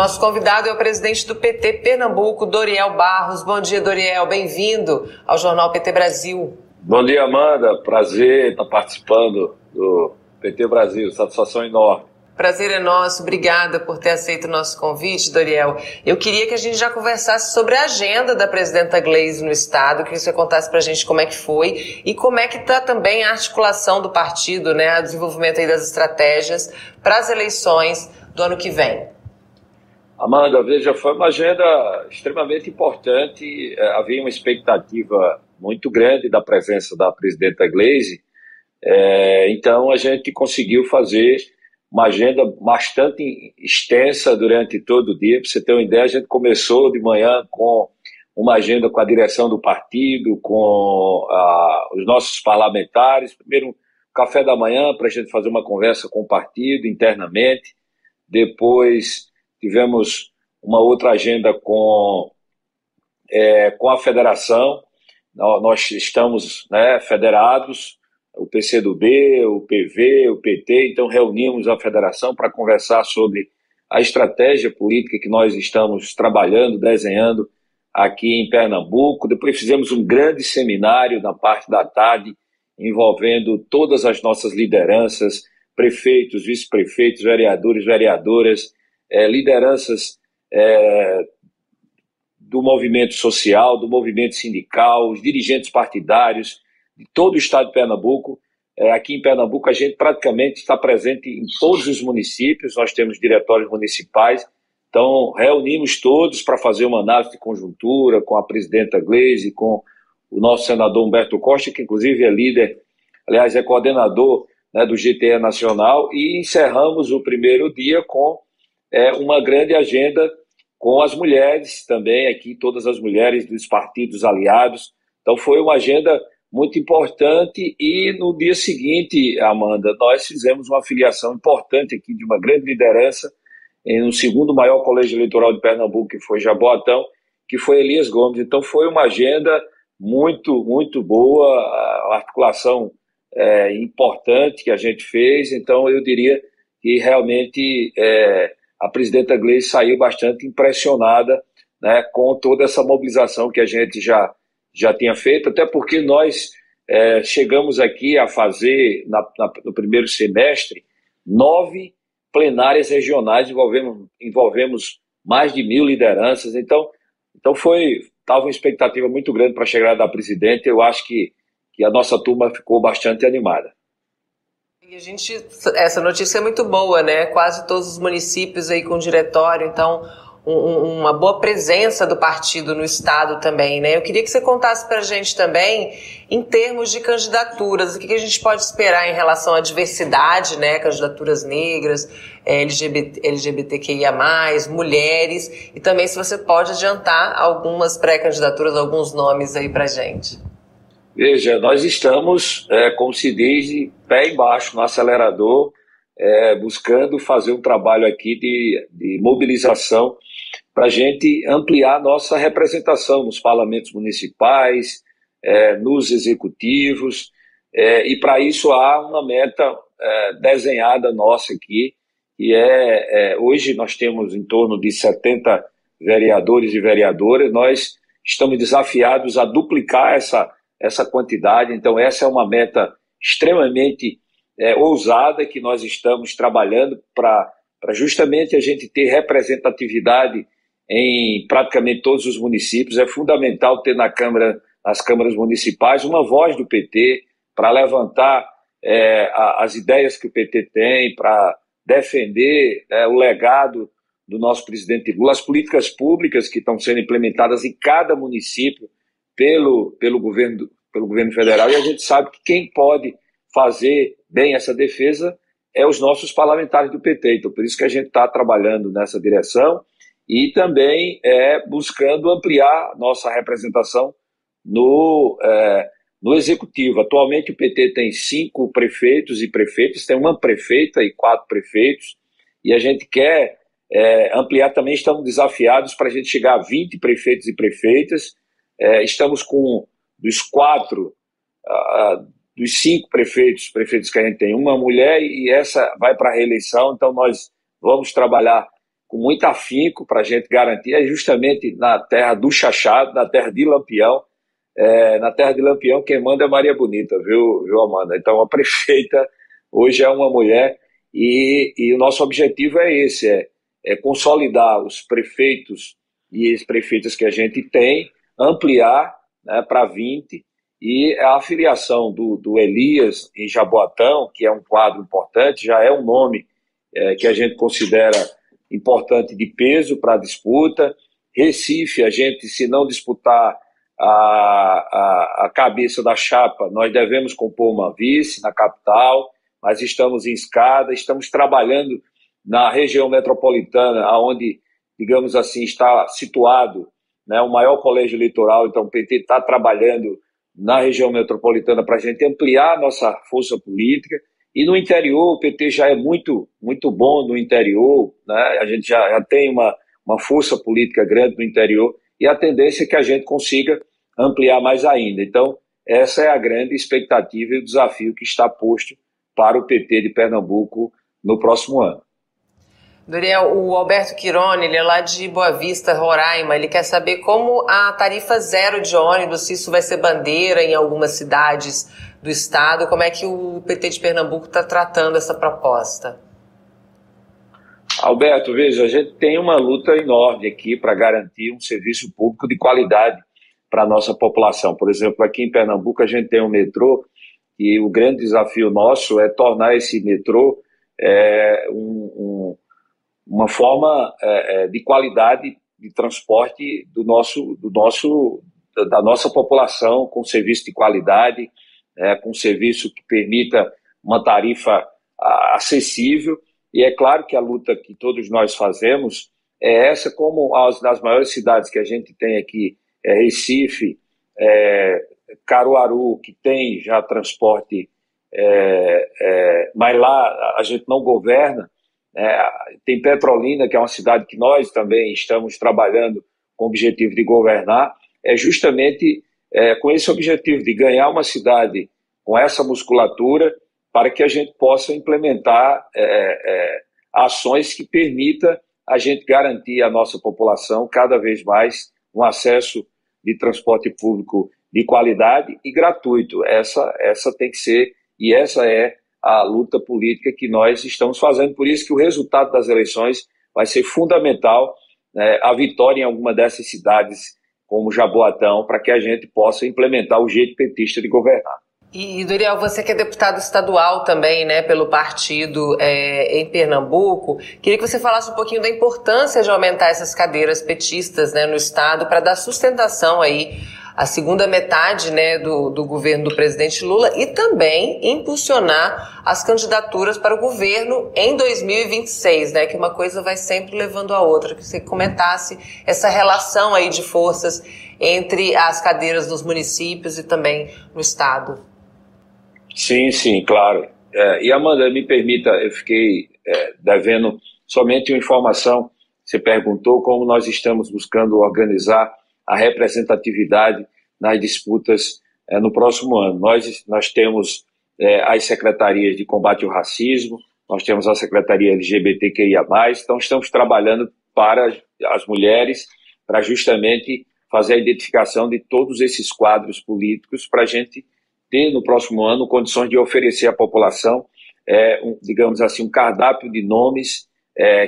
nosso convidado é o presidente do PT Pernambuco, Doriel Barros. Bom dia, Doriel. Bem-vindo ao Jornal PT Brasil. Bom dia, Amanda. Prazer estar participando do PT Brasil. Satisfação enorme. Prazer é nosso, obrigada por ter aceito o nosso convite, Doriel. Eu queria que a gente já conversasse sobre a agenda da presidenta Gleisi no Estado, que você contasse para a gente como é que foi e como é que está também a articulação do partido, né, o desenvolvimento aí das estratégias para as eleições do ano que vem. Amanda, veja, foi uma agenda extremamente importante, é, havia uma expectativa muito grande da presença da presidenta Gleisi, é, então a gente conseguiu fazer uma agenda bastante extensa durante todo o dia. Para você ter uma ideia, a gente começou de manhã com uma agenda com a direção do partido, com ah, os nossos parlamentares. Primeiro, café da manhã para a gente fazer uma conversa com o partido internamente. Depois, tivemos uma outra agenda com, é, com a federação. Nós estamos né, federados o PCdoB, o PV, o PT, então reunimos a federação para conversar sobre a estratégia política que nós estamos trabalhando, desenhando aqui em Pernambuco. Depois fizemos um grande seminário na parte da tarde, envolvendo todas as nossas lideranças, prefeitos, vice-prefeitos, vereadores, vereadoras, eh, lideranças eh, do movimento social, do movimento sindical, os dirigentes partidários, de todo o estado de Pernambuco. É, aqui em Pernambuco, a gente praticamente está presente em todos os municípios, nós temos diretórios municipais, então reunimos todos para fazer uma análise de conjuntura com a presidenta Gleisi, com o nosso senador Humberto Costa, que inclusive é líder, aliás, é coordenador né, do GTE Nacional, e encerramos o primeiro dia com é, uma grande agenda com as mulheres também, aqui todas as mulheres dos partidos aliados. Então foi uma agenda muito importante. E no dia seguinte, Amanda, nós fizemos uma filiação importante aqui de uma grande liderança em um segundo maior colégio eleitoral de Pernambuco, que foi Jaboatão, que foi Elias Gomes. Então foi uma agenda muito, muito boa, a articulação é, importante que a gente fez. Então eu diria que realmente é, a presidenta Gleice saiu bastante impressionada né, com toda essa mobilização que a gente já já tinha feito, até porque nós é, chegamos aqui a fazer, na, na, no primeiro semestre, nove plenárias regionais, envolvemos, envolvemos mais de mil lideranças, então, então foi, estava uma expectativa muito grande para a chegada da presidente, eu acho que, que a nossa turma ficou bastante animada. E a gente, essa notícia é muito boa, né? Quase todos os municípios aí com diretório, então um, uma boa presença do partido no Estado também, né? Eu queria que você contasse para a gente também, em termos de candidaturas, o que, que, a gente pode esperar em relação à diversidade, né? Candidaturas negras, LGBT, LGBTQIA+, mulheres, e também se você pode adiantar algumas pré-candidaturas, alguns nomes aí para gente. Veja, nós estamos, é, como se diz, pé embaixo no acelerador, é, buscando fazer um trabalho aqui de, de mobilização para a gente ampliar nossa representação nos parlamentos municipais, é, nos executivos, é, e para isso há uma meta é, desenhada nossa aqui, e é, é, hoje nós temos em torno de 70 vereadores e vereadoras, nós estamos desafiados a duplicar essa, essa quantidade, então essa é uma meta extremamente é, ousada que nós estamos trabalhando para justamente a gente ter representatividade em praticamente todos os municípios. É fundamental ter na Câmara, nas câmaras municipais uma voz do PT para levantar é, a, as ideias que o PT tem, para defender é, o legado do nosso presidente Lula, as políticas públicas que estão sendo implementadas em cada município pelo, pelo, governo, pelo governo federal. E a gente sabe que quem pode fazer bem essa defesa é os nossos parlamentares do PT. Então, por isso que a gente está trabalhando nessa direção e também é, buscando ampliar nossa representação no, é, no executivo. Atualmente o PT tem cinco prefeitos e prefeitas, tem uma prefeita e quatro prefeitos, e a gente quer é, ampliar também, estamos desafiados para a gente chegar a 20 prefeitos e prefeitas. É, estamos com dos quatro, dos cinco prefeitos, prefeitos que a gente tem, uma mulher, e essa vai para a reeleição, então nós vamos trabalhar com muito afinco para a gente garantir, é justamente na terra do Chachado, na terra de Lampião. É, na terra de Lampião, quem manda é Maria Bonita, viu, viu Amanda? Então, a prefeita hoje é uma mulher e, e o nosso objetivo é esse, é, é consolidar os prefeitos e as prefeitas que a gente tem, ampliar né, para 20, e a afiliação do, do Elias em Jaboatão, que é um quadro importante, já é um nome é, que a gente considera importante de peso para a disputa. Recife, a gente, se não disputar a, a, a, cabeça da chapa, nós devemos compor uma vice na capital, mas estamos em escada, estamos trabalhando na região metropolitana, onde, digamos assim, está situado né, o maior colégio eleitoral, então o PT está trabalhando na região metropolitana para a gente ampliar a nossa força política, e no interior, o PT já é muito, muito bom no interior, né? a gente já, já tem uma, uma força política grande no interior, e a tendência é que a gente consiga ampliar mais ainda. Então, essa é a grande expectativa e o desafio que está posto para o PT de Pernambuco no próximo ano. Doriel, o Alberto Quirone, ele é lá de Boa Vista, Roraima, ele quer saber como a tarifa zero de ônibus, se isso vai ser bandeira em algumas cidades do estado, como é que o PT de Pernambuco está tratando essa proposta? Alberto, veja, a gente tem uma luta enorme aqui para garantir um serviço público de qualidade para a nossa população. Por exemplo, aqui em Pernambuco a gente tem um metrô e o grande desafio nosso é tornar esse metrô é, um, um, uma forma é, é de qualidade de transporte do nosso, do nosso, da nossa população com serviço de qualidade, é, com serviço que permita uma tarifa acessível. E é claro que a luta que todos nós fazemos é essa, como as das maiores cidades que a gente tem aqui, é Recife, é, Caruaru, que tem já transporte, é, é, mas lá a gente não governa. É, tem Petrolina, que é uma cidade que nós também estamos trabalhando com o objetivo de governar. É justamente é, com esse objetivo de ganhar uma cidade com essa musculatura para que a gente possa implementar é, é, ações que permita a gente garantir à nossa população cada vez mais um acesso de transporte público de qualidade e gratuito. Essa, essa tem que ser e essa é a luta política que nós estamos fazendo. Por isso que o resultado das eleições vai ser fundamental, né, a vitória em alguma dessas cidades como Jaboatão, para que a gente possa implementar o jeito petista de governar. E, Doriel, você que é deputado estadual também, né, pelo partido é, em Pernambuco, queria que você falasse um pouquinho da importância de aumentar essas cadeiras petistas, né, no estado para dar sustentação aí à segunda metade, né, do, do governo do presidente Lula e também impulsionar as candidaturas para o governo em 2026, né, que uma coisa vai sempre levando a outra. Que você comentasse essa relação aí de forças entre as cadeiras dos municípios e também no estado. Sim, sim, claro. É, e Amanda, me permita, eu fiquei é, devendo somente uma informação. Você perguntou como nós estamos buscando organizar a representatividade nas disputas é, no próximo ano. Nós, nós temos é, as secretarias de combate ao racismo, nós temos a secretaria LGBTQIA+, então estamos trabalhando para as mulheres, para justamente fazer a identificação de todos esses quadros políticos para a gente ter no próximo ano condições de oferecer à população, é, um, digamos assim, um cardápio de nomes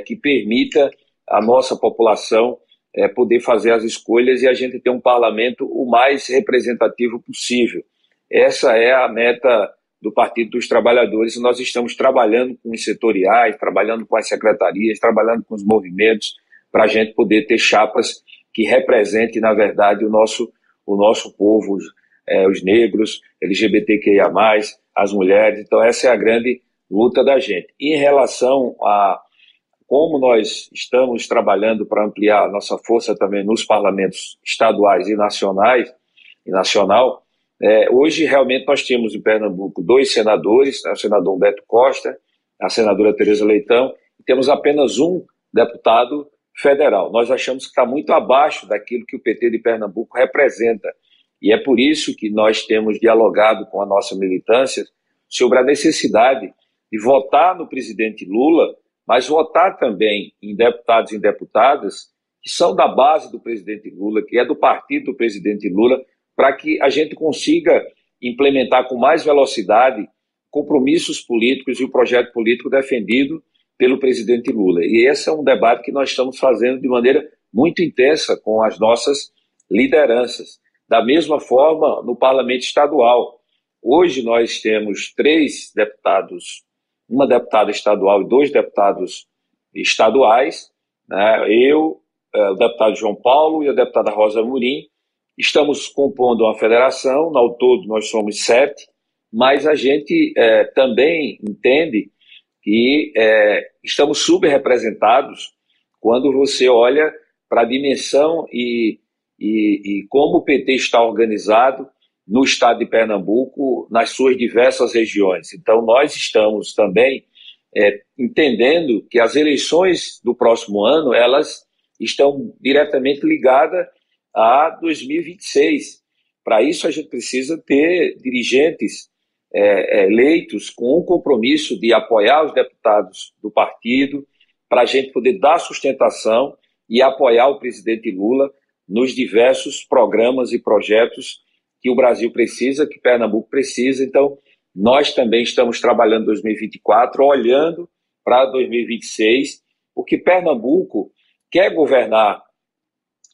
que permita a nossa população é, poder fazer as escolhas e a gente ter um parlamento o mais representativo possível. Essa é a meta do Partido dos Trabalhadores. Nós estamos trabalhando com os setoriais, trabalhando com as secretarias, trabalhando com os movimentos, para a gente poder ter chapas que representem, na verdade, o nosso, o nosso povo, é, os negros, LGBTQIA, as mulheres. Então, essa é a grande luta da gente. Em relação a como nós estamos trabalhando para ampliar nossa força também nos parlamentos estaduais e nacionais e nacional, é, hoje realmente nós temos em Pernambuco dois senadores, né, o senador Humberto Costa, a senadora Tereza Leitão, e temos apenas um deputado federal. Nós achamos que está muito abaixo daquilo que o PT de Pernambuco representa e é por isso que nós temos dialogado com a nossa militância sobre a necessidade de votar no presidente Lula, mas votar também em deputados e deputadas que são da base do presidente Lula, que é do partido do presidente Lula, para que a gente consiga implementar com mais velocidade compromissos políticos e o projeto político defendido pelo presidente Lula. E esse é um debate que nós estamos fazendo de maneira muito intensa com as nossas lideranças. Da mesma forma, no parlamento estadual. Hoje nós temos três deputados, uma deputada estadual e dois deputados estaduais, né? eu, eh, o deputado João Paulo e a deputada Rosa Murim, estamos compondo uma federação, ao todo nós somos sete, mas a gente é, também entende que é, estamos subrepresentados quando você olha para a dimensão e, e, e como o PT está organizado no estado de Pernambuco, nas suas diversas regiões. Então, nós estamos também é, entendendo que as eleições do próximo ano, elas estão diretamente ligadas a 2026. Para isso, a gente precisa ter dirigentes é, eleitos com o compromisso de apoiar os deputados do partido, para a gente poder dar sustentação e apoiar o presidente Lula nos diversos programas e projetos que o Brasil precisa, que Pernambuco precisa. Então, nós também estamos trabalhando 2024, olhando para 2026, porque Pernambuco quer governar.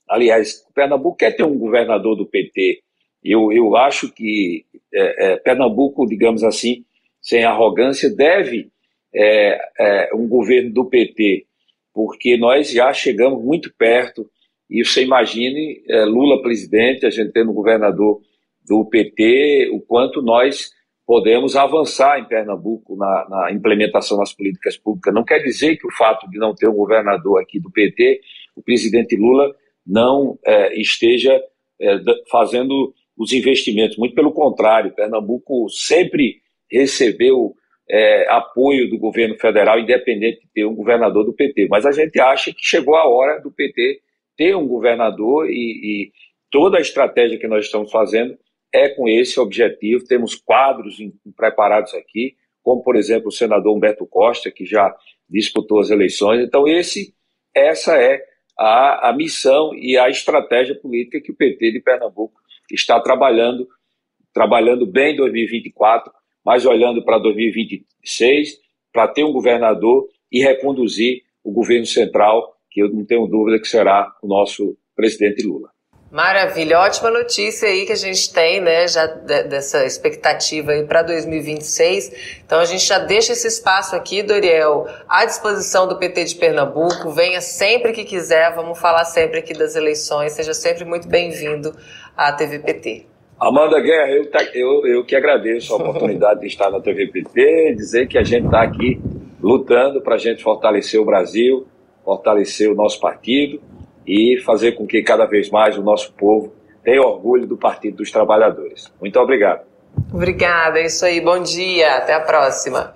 Aliás, Pernambuco quer ter um governador do PT. Eu, eu acho que é, é, Pernambuco, digamos assim, sem arrogância, deve é, é um governo do PT, porque nós já chegamos muito perto. E você imagine é, Lula presidente, a gente tendo um governador do PT, o quanto nós podemos avançar em Pernambuco na, na, implementação das políticas públicas. Não quer dizer que o fato de não ter um governador aqui do PT, o presidente Lula não é, esteja é, fazendo os investimentos. Muito pelo contrário, Pernambuco sempre recebeu é, apoio do governo federal, independente de ter um governador do PT. Mas a gente acha que chegou a hora do PT ter um governador e, e toda a estratégia que nós estamos fazendo é com esse objetivo. Temos quadros em, preparados aqui, como, por exemplo, o senador Humberto Costa, que já disputou as eleições. Então, esse, essa é a, a missão e a estratégia política que o PT de Pernambuco está trabalhando, trabalhando bem em 2024, mas olhando para 2026, para ter um governador e reconduzir o governo central, que eu não tenho dúvida que será o nosso presidente Lula. Maravilha, ótima notícia aí que a gente tem, né, já dessa expectativa aí para 2026. Então a gente já deixa esse espaço aqui, Doriel, à disposição do PT de Pernambuco. Venha sempre que quiser, vamos falar sempre aqui das eleições. Seja sempre muito bem-vindo à TVPT. Amanda Guerra, eu, eu, eu que agradeço a oportunidade de estar na TVPT, dizer que a gente está aqui lutando para a gente fortalecer o Brasil, fortalecer o nosso partido e fazer com que cada vez mais o nosso povo tenha orgulho do Partido dos Trabalhadores. Muito obrigado. Obrigada, é isso aí. Bom dia, até a próxima.